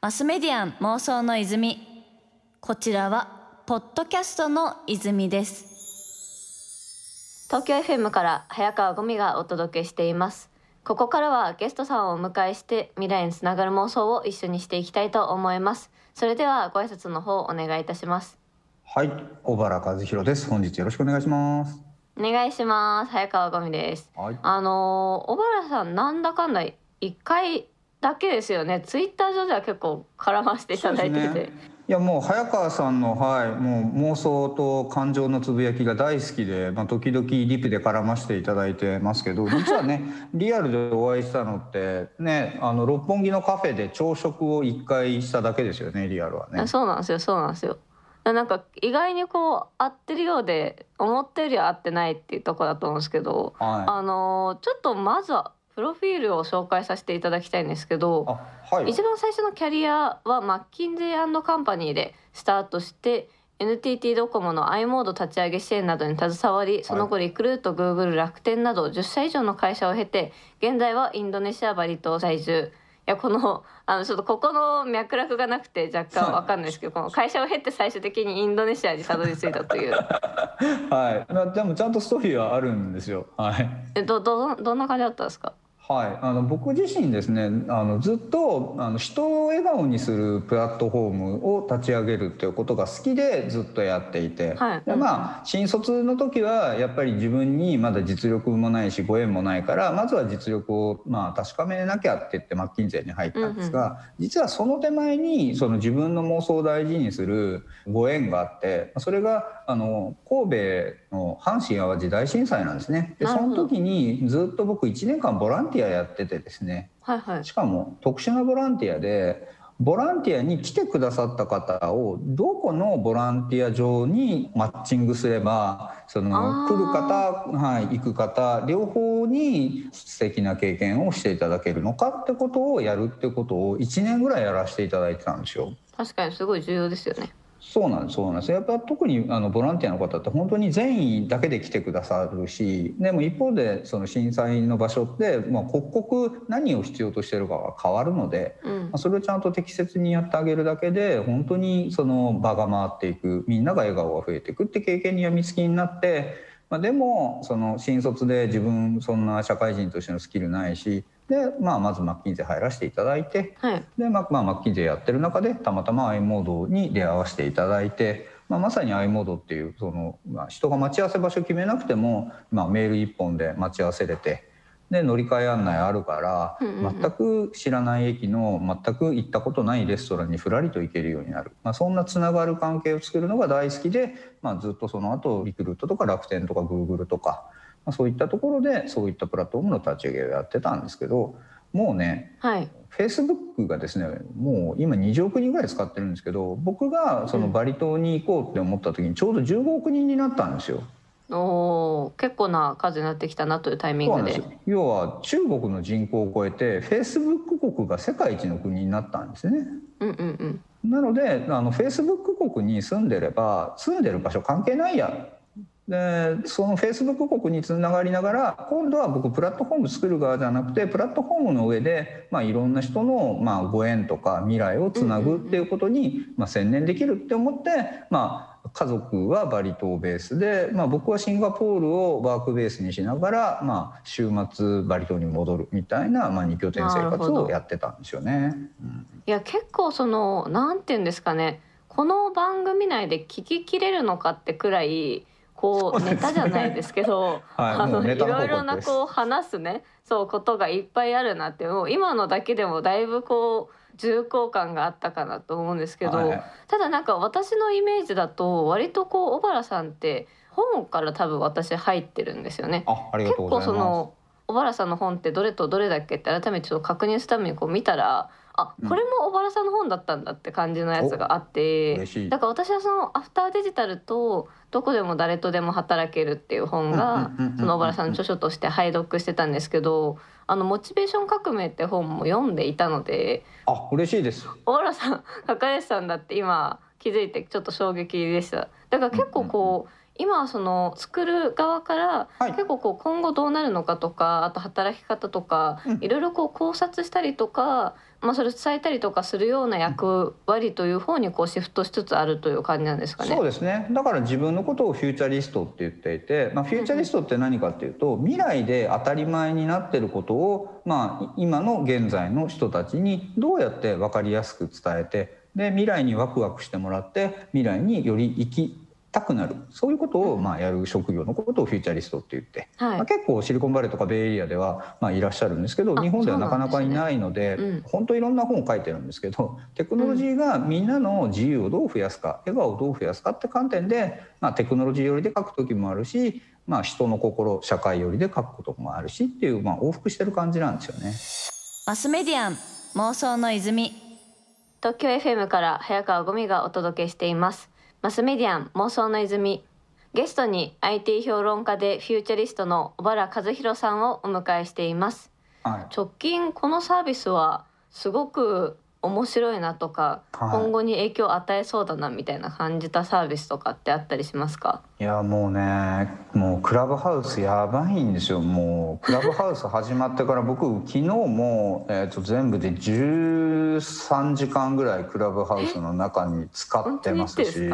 マスメディアン妄想の泉。こちらはポッドキャストの泉です。東京 FM から早川ゴミがお届けしています。ここからはゲストさんをお迎えして未来につながる妄想を一緒にしていきたいと思います。それではご挨拶の方お願いいたします。はい小原和弘です。本日よろしくお願いします。お願いします。早川ゴミです、はい。あのー小原さんなんだかんだ一回だけですよね。ツイッター上では結構絡ませていただいてて、いやもう早川さんの、はい、もう妄想と感情のつぶやきが大好きで、まあ、時々リプで絡ませていただいてますけど実はね リアルでお会いしたのってねあの六本木のカフェで朝食を1回しただけですよねリアルはね。あ。そうなんですよそうなんですよ。なんか意外にこう合ってるようで思ったよりは合ってないっていうところだと思うんですけど、はあのーちょっとまずはプロフィールを紹介させていただきたいんですけどはい。一番最初のキャリアはマッキンゼーカンパニーでスタートして NTT ドコモの i モード立ち上げ支援などに携わりその後リクルート、グーグル楽天など10社以上の会社を経て現在はインドネシアバリ島在住。いやこのあのちょっとここの脈絡がなくて若干わかんないですけどこの会社を経て最終的にインドネシアにたどり着いたという。はい、まあでもちゃんとストーリーはあるんですよ。はい。えどどどんな感じだったんですか？はい、あの僕自身ですねあのずっとあの人を笑顔にするプラットフォームを立ち上げるっていうことが好きでずっとやっていて、はい。でまあ新卒の時はやっぱり自分にまだ実力もないしご縁もないからまずは実力をまあ確かめなきゃって言ってマッキンゼーに入ったんですが、実はその手前にその自分の妄想を大事にするご縁があってそれがあの神戸の阪神・淡路大震災なんですね。でその時にずっと僕1年間ボランティアやっててですね。はいはい。しかも特殊なボランティアでボランティアに来てくださった方をどこのボランティア上にマッチングすればその来る方、はい、行く方両方に素敵な経験をしていただけるのかってことをやるってことを1年ぐらいやらせていただいてたんですよ。確かにすごい重要ですよねそうなんですそうなんです。やっぱ特にあのボランティアの方って本当に善意だけで来てくださるしでも一方でその震災の場所って、まあ、刻々何を必要としてるかが変わるので、うん。まあ、それをちゃんと適切にやってあげるだけで本当にその場が回っていくみんなが笑顔が増えていくって経験にやみつきになって、まあ、でもその新卒で自分そんな社会人としてのスキルないしで、まあ、まずマッキンゼー入らせていただいて。はいで、まあまあ、マッキンゼーやってる中でたまたま i モードに出会わせていただいて、まあ、まさに i モードっていうその、まあ、人が待ち合わせ場所決めなくても、まあ、メール一本で待ち合わせれてで乗り換え案内あるから、全く知らない駅の全く行ったことないレストランにふらりと行けるようになる、まあ、そんなつながる関係を作るのが大好きで、まあ、ずっとその後リクルートとか楽天とかグーグルとか、まあ、そういったところでそういったプラットフォームの立ち上げをやってたんですけどもうねはい。フェイスブックがですねもう今20億人ぐらい使ってるんですけど僕がそのバリ島に行こうって思った時にちょうど15億人になったんですよ。おー結構な数になってきたなというタイミングで。要は中国の人口を超えてフェイスブック国が世界一の国になったんですね。うんうんうん。なのであのフェイスブック国に住んでれば住んでる場所関係ないや。でそのフェイスブック国につながりながら今度は僕プラットフォーム作る側じゃなくてプラットフォームの上で、まあ、いろんな人の、まあ、ご縁とか未来をつなぐっていうことに、まあ、専念できるって思って、まあ、家族はバリ島ベースで、まあ、僕はシンガポールをワークベースにしながら、まあ、週末バリ島に戻るみたいな、まあ、2拠点生活をやってたんですよね。うん。いや結構そのなんて言うんですかね。この番組内で聞ききれるのかってくらいこうネタじゃないですけど あのいろいろなこう話すね。そうことがいっぱいあるなってもう今のだけでもだいぶこう重厚感があったかなと思うんですけど、はいただなんか私のイメージだと割とこう小原さんって本から多分私入ってるんですよね。あありが結構とうございます。その小原さんの本ってどれとどれだっけって改めてちょっと確認するためにこう見たらあうんこれも小原さんの本だったんだって感じのやつがあって、嬉しいだから私はその「アフターデジタル」と「どこでも誰とでも働ける」っていう本がうんうんうんうんうんその小原さんの著書として拝読してたんですけど「あのモチベーション革命」って本も読んでいたのであ嬉しいです。小原さん書かれてたんだって今気づいてちょっと衝撃でしただから結構こう今その作る側からはい。結構こう今後どうなるのかとかあと働き方とかうん。いろいろこう考察したりとか、まあ、それを伝えたりとかするような役割という方にこうシフトしつつあるという感じなんですかね。そうですね。だから自分のことをフューチャリストって言っていて、まあ、フューチャリストって何かっていうと未来で当たり前になってることを、まあ、今の現在の人たちにどうやって分かりやすく伝えてで未来にワクワクしてもらって未来により生きたくなる。そういうことをまあやる職業のことをフューチャリストって言って、はい。まあ、結構シリコンバレーとかベイエリアではまあいらっしゃるんですけどあ日本ではなかなかいないのでそうなん。本当いろんな本を書いてるんですけどテクノロジーがみんなの自由をどう増やすか笑顔をどう増やすかって観点で、まあ、テクノロジー寄りで書く時もあるし、まあ、人の心社会寄りで書くこともあるしっていう、まあ、往復してる感じなんですよね。マスメディアン妄想の泉。東京 FM から早川ゴミがお届けしていますマスメディアン妄想の泉。ゲストに IT 評論家でフューチャリストの小原和弘さんをお迎えしています。はい。直近このサービスはすごく面白いなとか、はい。今後に影響を与えそうだなみたいな感じたサービスとかってあったりしますか？いやもうねもうクラブハウスやばいんですよ。もうクラブハウス始まってから僕昨日も、えー、と全部で13時間ぐらいクラブハウスの中に使ってますし。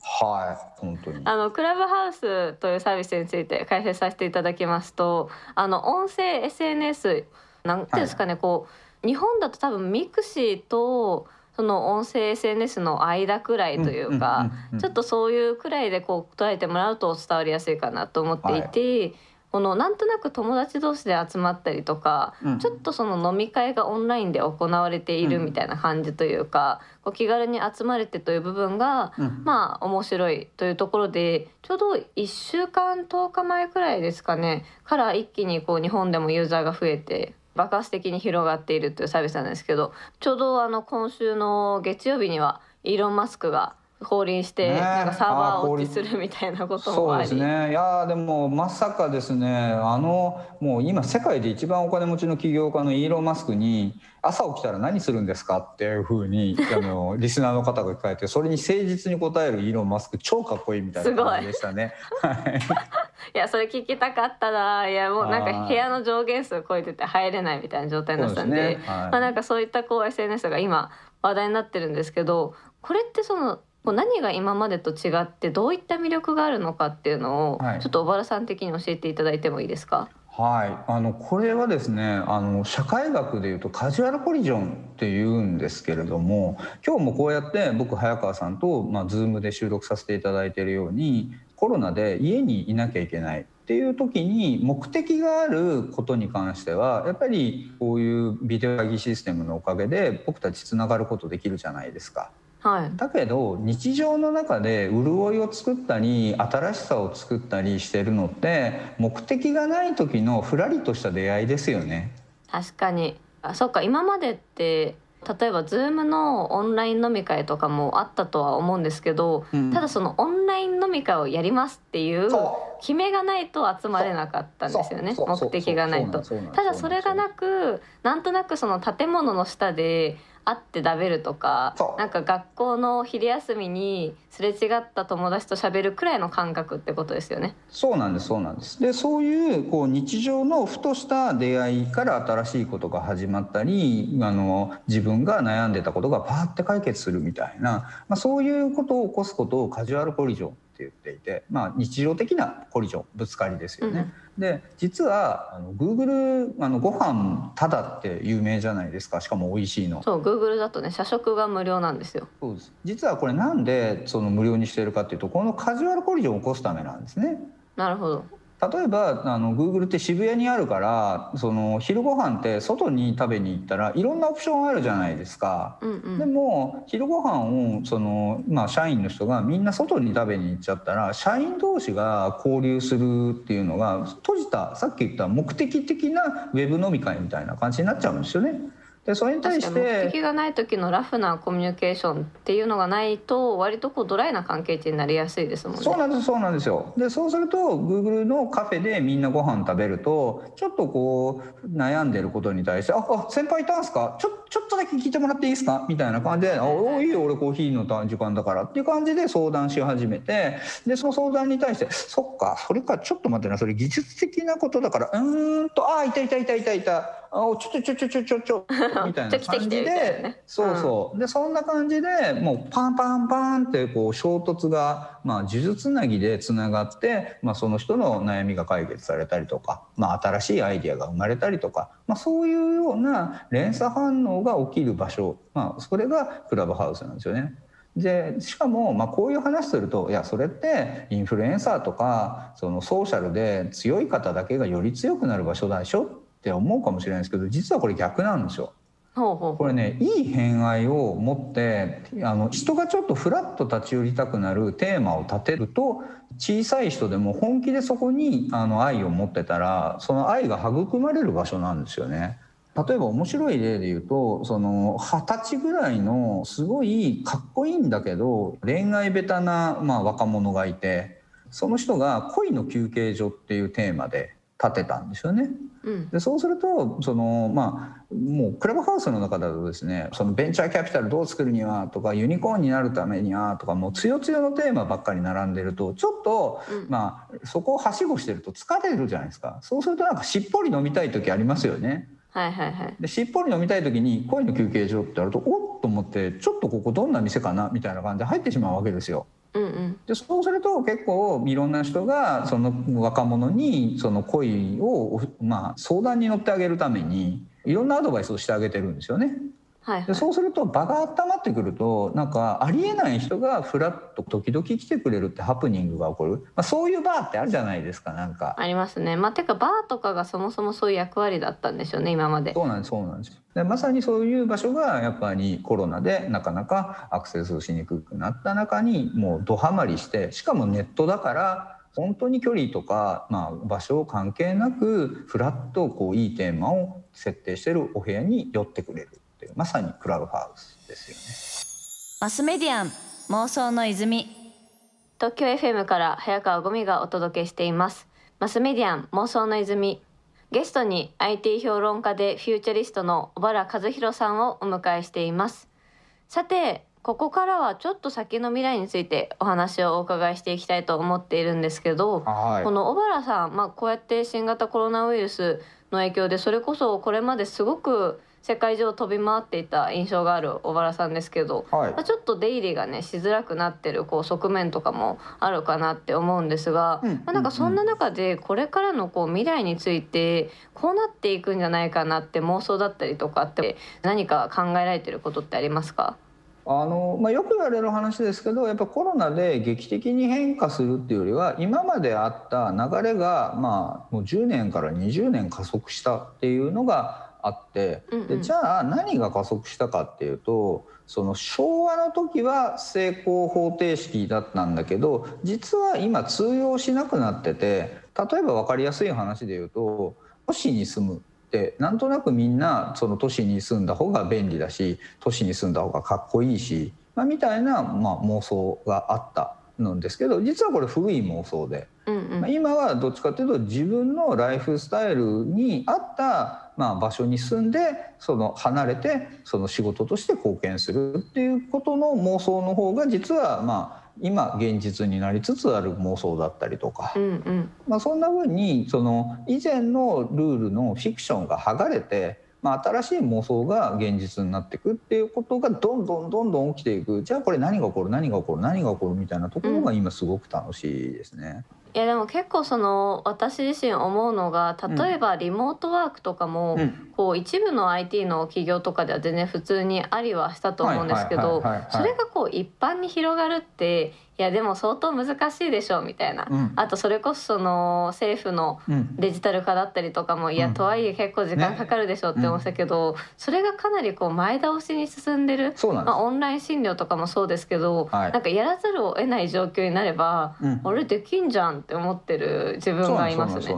はい本当に。あのクラブハウスというサービスについて解説させていただきますとあの音声 SNS なんていうんですかね、こう日本だと多分ミクシーとその音声 SNS の間くらいというか、ちょっとそういうくらいでこう捉えてもらうと伝わりやすいかなと思っていて、このなんとなく友達同士で集まったりとか、うんちょっとその飲み会がオンラインで行われているみたいな感じというか、こう気軽に集まれてという部分が、うん。まあ面白いというところでちょうど1週間10日前くらいですかねから一気にこう日本でもユーザーが増えて爆発的に広がっているというサービスなんですけどちょうどあの今週の月曜日にはイーロン・マスクが降臨して、なんかサーバーあー降臨落ちするみたいなこともそうありですねいやーでもまさかですねあのもう今世界で一番お金持ちの起業家のイーロン・マスクに「朝起きたら何するんですか?」っていうふうに あのリスナーの方が聞かれてそれに誠実に答えるイーロン・マスク超かっこいいみたいな感じでしたね。はい いやそれ聞きたかったな。いやもうなんかはい。部屋の上限数超えてて入れないみたいな状態になってたんでね。はい。まあ、なんかそういったこう SNS が今話題になってるんですけどこれってそのこう何が今までと違ってどういった魅力があるのかっていうのを、はい。ちょっと小原さん的に教えていただいてもいいですか？はい、あのこれはですねあの社会学でいうとカジュアルコリジョンっていうんですけれども今日もこうやって僕早川さんと、まあ、Zoom で収録させていただいているようにコロナで家にいなきゃいけないっていう時に目的があることに関してはやっぱりこういうビデオ会議システムのおかげで僕たちつながることできるじゃないですか。はいだけど日常の中で潤いを作ったり新しさを作ったりしてるのって目的がない時のふらりとした出会いですよね。確かにあそっか今までって例えば Zoom のオンライン飲み会とかもあったとは思うんですけど、うん。ただそのオンライン飲み会をやりますっていうそ決めがないと集まれなかったんですよね目的がないと。ただそれがなくなんとなくその建物の下で会って食べるとかなんか学校の昼休みにすれ違った友達と喋るくらいの感覚ってことですよね。そうなんですそうなんです。でそういうこう日常のふとした出会いから新しいことが始まったりあの自分が悩んでたことがパーって解決するみたいな、まあ、そういうことを起こすことをカジュアルコリジョン言っていて、まあ、日常的なコリジョンぶつかりですよね。で実はあの Google あのご飯タダって有名じゃないですかしかも美味しいの。そう Google だとね社食が無料なんですよそうです実はこれなんでその無料にしてるかっていうとこのカジュアルコリジョンを起こすためなんですね。なるほど例えばあの Google って渋谷にあるからその昼ご飯って外に食べに行ったらいろんなオプションあるじゃないですか。うんうんでも昼ご飯をそのまあ社員の人がみんな外に食べに行っちゃったら社員同士が交流するっていうのが閉じたさっき言った目的的なウェブ飲み会みたいな感じになっちゃうんですよね。でそれに対し確かに目て的がない時のラフなコミュニケーションっていうのがないと割とこうドライな関係値になりやすいですもんね。そうなんですそうなんですよ。でそうすると Google のカフェでみんなご飯食べるとちょっとこう悩んでることに対して「ああ先輩いたんすか？ちょっちょっとだけ聞いてもらっていいですか？みたいな感じで「おいいよ俺コーヒーの時間だから」っていう感じで相談し始めてでその相談に対して「そっかそれかちょっと待ってなそれ技術的なことだからうーんとあいたいたいたいたいたあちょちょちょちょちょちょちょ 」みたいな感じでそうそう。でそんな感じでもうパンパンパンってこう衝突がまあ呪術つなぎでつながってまあその人の悩みが解決されたりとかまあ新しいアイディアが生まれたりとかまあそういうような連鎖反応が起きる場所まあそれがクラブハウスなんですよね。でしかもまあこういう話するといやそれってインフルエンサーとかそのソーシャルで強い方だけがより強くなる場所でしょ？って思うかもしれないですけど実はこれ逆なんですよ。これねいい偏愛を持ってあの人がちょっとフラッと立ち寄りたくなるテーマを立てると小さい人でも本気でそこにあの愛を持ってたらその愛が育まれる場所なんですよね。例えば面白い例で言うとその二十歳ぐらいのすごいかっこいいんだけど恋愛ベタな、まあ、若者がいてその人が「恋の休憩所」っていうテーマで立てたんですよね。でそうするとそのまあもうクラブハウスの中だとですねそのベンチャーキャピタルどう作るにはとかユニコーンになるためにはとかもう強強のテーマばっかり並んでるとちょっと、まあそこをはしごしてると疲れるじゃないですかそうするとなんかしっぽり飲みたい時ありますよね。はいはいはい、でしっぽり飲みたい時に恋の休憩所ってあるとおっと思ってちょっとここどんな店かなみたいな感じで入ってしまうわけですよ。うんうん、でそうすると結構いろんな人がその若者にその恋を、まあ、相談に乗ってあげるためにいろんなアドバイスをしてあげてるんですよね。はいはい、でそうすると場が温まってくるとなんかありえない人がフラッと時々来てくれるってハプニングが起こる、まあ、そういうバーってあるじゃないですかなんか。ありますね。まあてかバーとかがそもそもそういう役割だったんでしょうね今まで。そうなんですそうなんです。でまさにそういう場所がやっぱりコロナでなかなかアクセスしにくくなった中にもうドハマりしてしかもネットだから本当に距離とか、まあ、場所関係なくフラッとこういいテーマを設定してるお部屋に寄ってくれるまさにクラブハウスですよね。マスメディアン妄想の泉。東京 FM から早川ゴミがお届けしています。マスメディアン妄想の泉。ゲストに IT 評論家でフューチャリストの小原和弘さんをお迎えしています。さてここからはちょっと先の未来についてお話をお伺いしていきたいと思っているんですけど、はい、この小原さん、まあ、こうやって新型コロナウイルスの影響でそれこそこれまですごく世界中を飛び回っていた印象がある小原さんですけど、はい、まあ、ちょっと出入りがねしづらくなってるこう側面とかもあるかなって思うんですが、うん、まあ、なんかそんな中でこれからのこう未来についてこうなっていくんじゃないかなって妄想だったりとかって何か考えられてることってありますか？あのまあ、よく言われる話ですけどやっぱコロナで劇的に変化するっていうよりは今まであった流れが、まあ、もう10年から20年加速したっていうのがあって、うんうん。でじゃあ何が加速したかっていうとその昭和の時は成功方程式だったんだけど実は今通用しなくなってて例えば分かりやすい話で言うと都市に住むってなんとなくみんなその都市に住んだ方が便利だし都市に住んだ方がかっこいいし、まあ、みたいな、まあ、妄想があったんですけど実はこれ古い妄想で。まあ、今はどっちかというと自分のライフスタイルに合ったまあ場所に住んでその離れてその仕事として貢献するっていうことの妄想の方が実はまあ今現実になりつつある妄想だったりとかう、んうんまあ、そんな風にその以前のルールのフィクションが剥がれて、まあ、新しい妄想が現実になっていくっていうことがどんどんどんどん起きていく。じゃあこれ何が起こる？何が起こる？何が起こるみたいなところが今すごく楽しいですね。いやでも結構その私自身思うのが例えばリモートワークとかも、うん。こう一部の IT の企業とかでは全然普通にありはしたと思うんですけどそれがこう一般に広がるっていやでも相当難しいでしょみたいな、うん。あとそれこそその政府のうん。デジタル化だったりとかもいやうんとはいえ結構時間かかるでしょって思ってたけど、それがかなりこう前倒しに進んでる。そうなんです。まあ、オンライン診療とかもそうですけど、はい。なんかやらざるを得ない状況になれば、うん。あれできんじゃんって思ってる自分がいますね。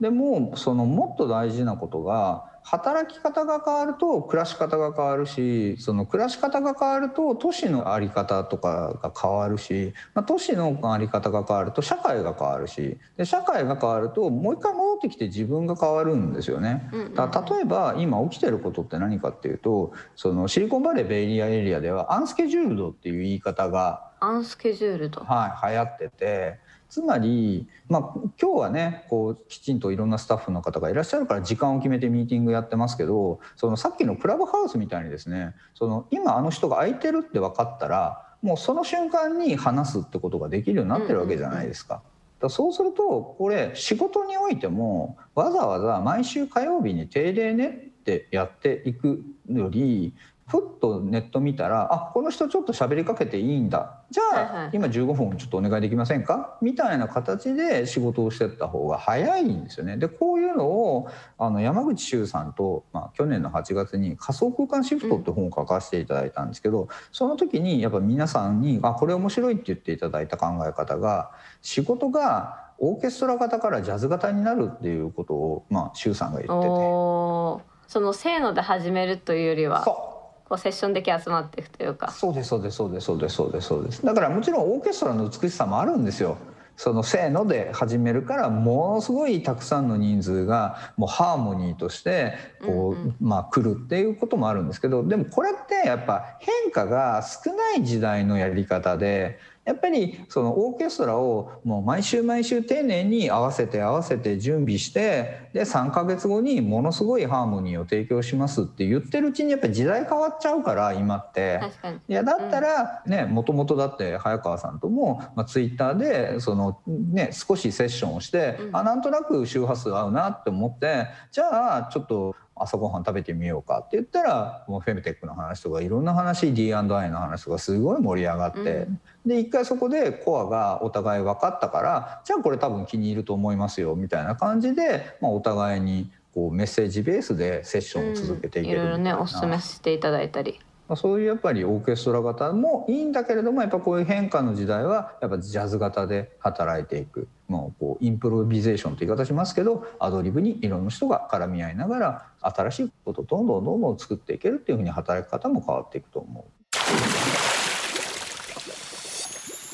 でもそのもっと大事なことが働き方が変わると暮らし方が変わるしその暮らし方が変わると都市の在り方とかが変わるし、まあ、都市の在り方が変わると社会が変わるしで社会が変わるともう一回戻ってきて自分が変わるんですよね。だ例えば今起きてることって何かっていうとそのシリコンバレーベイリアエリアではアンスケジュールドっていう言い方が、アンスケジュールドはい、流行ってて。つまり、まあ、今日はねこうきちんといろんなスタッフの方がいらっしゃるから時間を決めてミーティングやってますけどそのさっきのクラブハウスみたいにですねその今あの人が空いてるって分かったらもうその瞬間に話すってことができるようになってるわけじゃないですか。だそうするとこれ仕事においてもわざわざ毎週火曜日に定例ねってやっていくよりふっとネット見たらあこの人ちょっと喋りかけていいんだ。じゃあ、はいはい。今15分ちょっとお願いできませんか？みたいな形で仕事をしてった方が早いんですよね。でこういうのをあの山口周さんと、まあ、去年の8月に「仮想空間シフト」って本を書かせていただいたんですけど、その時にやっぱ皆さんに「あこれ面白い」って言っていただいた考え方が仕事がオーケストラ型からジャズ型になるっていうことを、まあ、周さんが言ってて。そのせーので始めるというよりは。そうこうセッション的集まっていくというか。そうですそうですそうですそうですそうですそうです。だからもちろんオーケストラの美しさもあるんですよ。そのせーので始めるからものすごいたくさんの人数がもうハーモニーとしてこう、うんうん。まあ来るっていうこともあるんですけどでもこれってやっぱ変化が少ない時代のやり方でやっぱりそのオーケストラをもう毎週毎週丁寧に合わせて合わせて準備してで3ヶ月後にものすごいハーモニーを提供しますって言ってるうちにやっぱり時代変わっちゃうから今って。確かにいやだったらねもともとだって早川さんとも、まあ、ツイッターでその、ね、少しセッションをして、うんあなんとなく周波数合うなって思ってじゃあちょっと朝ごはん食べてみようかって言ったらもうフェムテックの話とかいろんな話 D&I の話とかすごい盛り上がって、うん。で一回そこでコアがお互い分かったからじゃあこれ多分気に入ると思いますよみたいな感じで、まあ、お互いにこうメッセージベースでセッションを続けていけいろいろるみたいな。ねおすすめしていただいたり。まあそういうやっぱりオーケストラ型もいいんだけれどもやっぱこういう変化の時代はやっぱジャズ型で働いていくもうこうインプロビゼーションという言い方しますけどアドリブにいろんな人が絡み合いながら新しいことをどんどんどんどん作っていけるっていうふうに働き方も変わっていくと思う。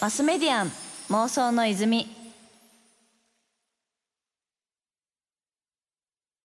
マスメディアン妄想の泉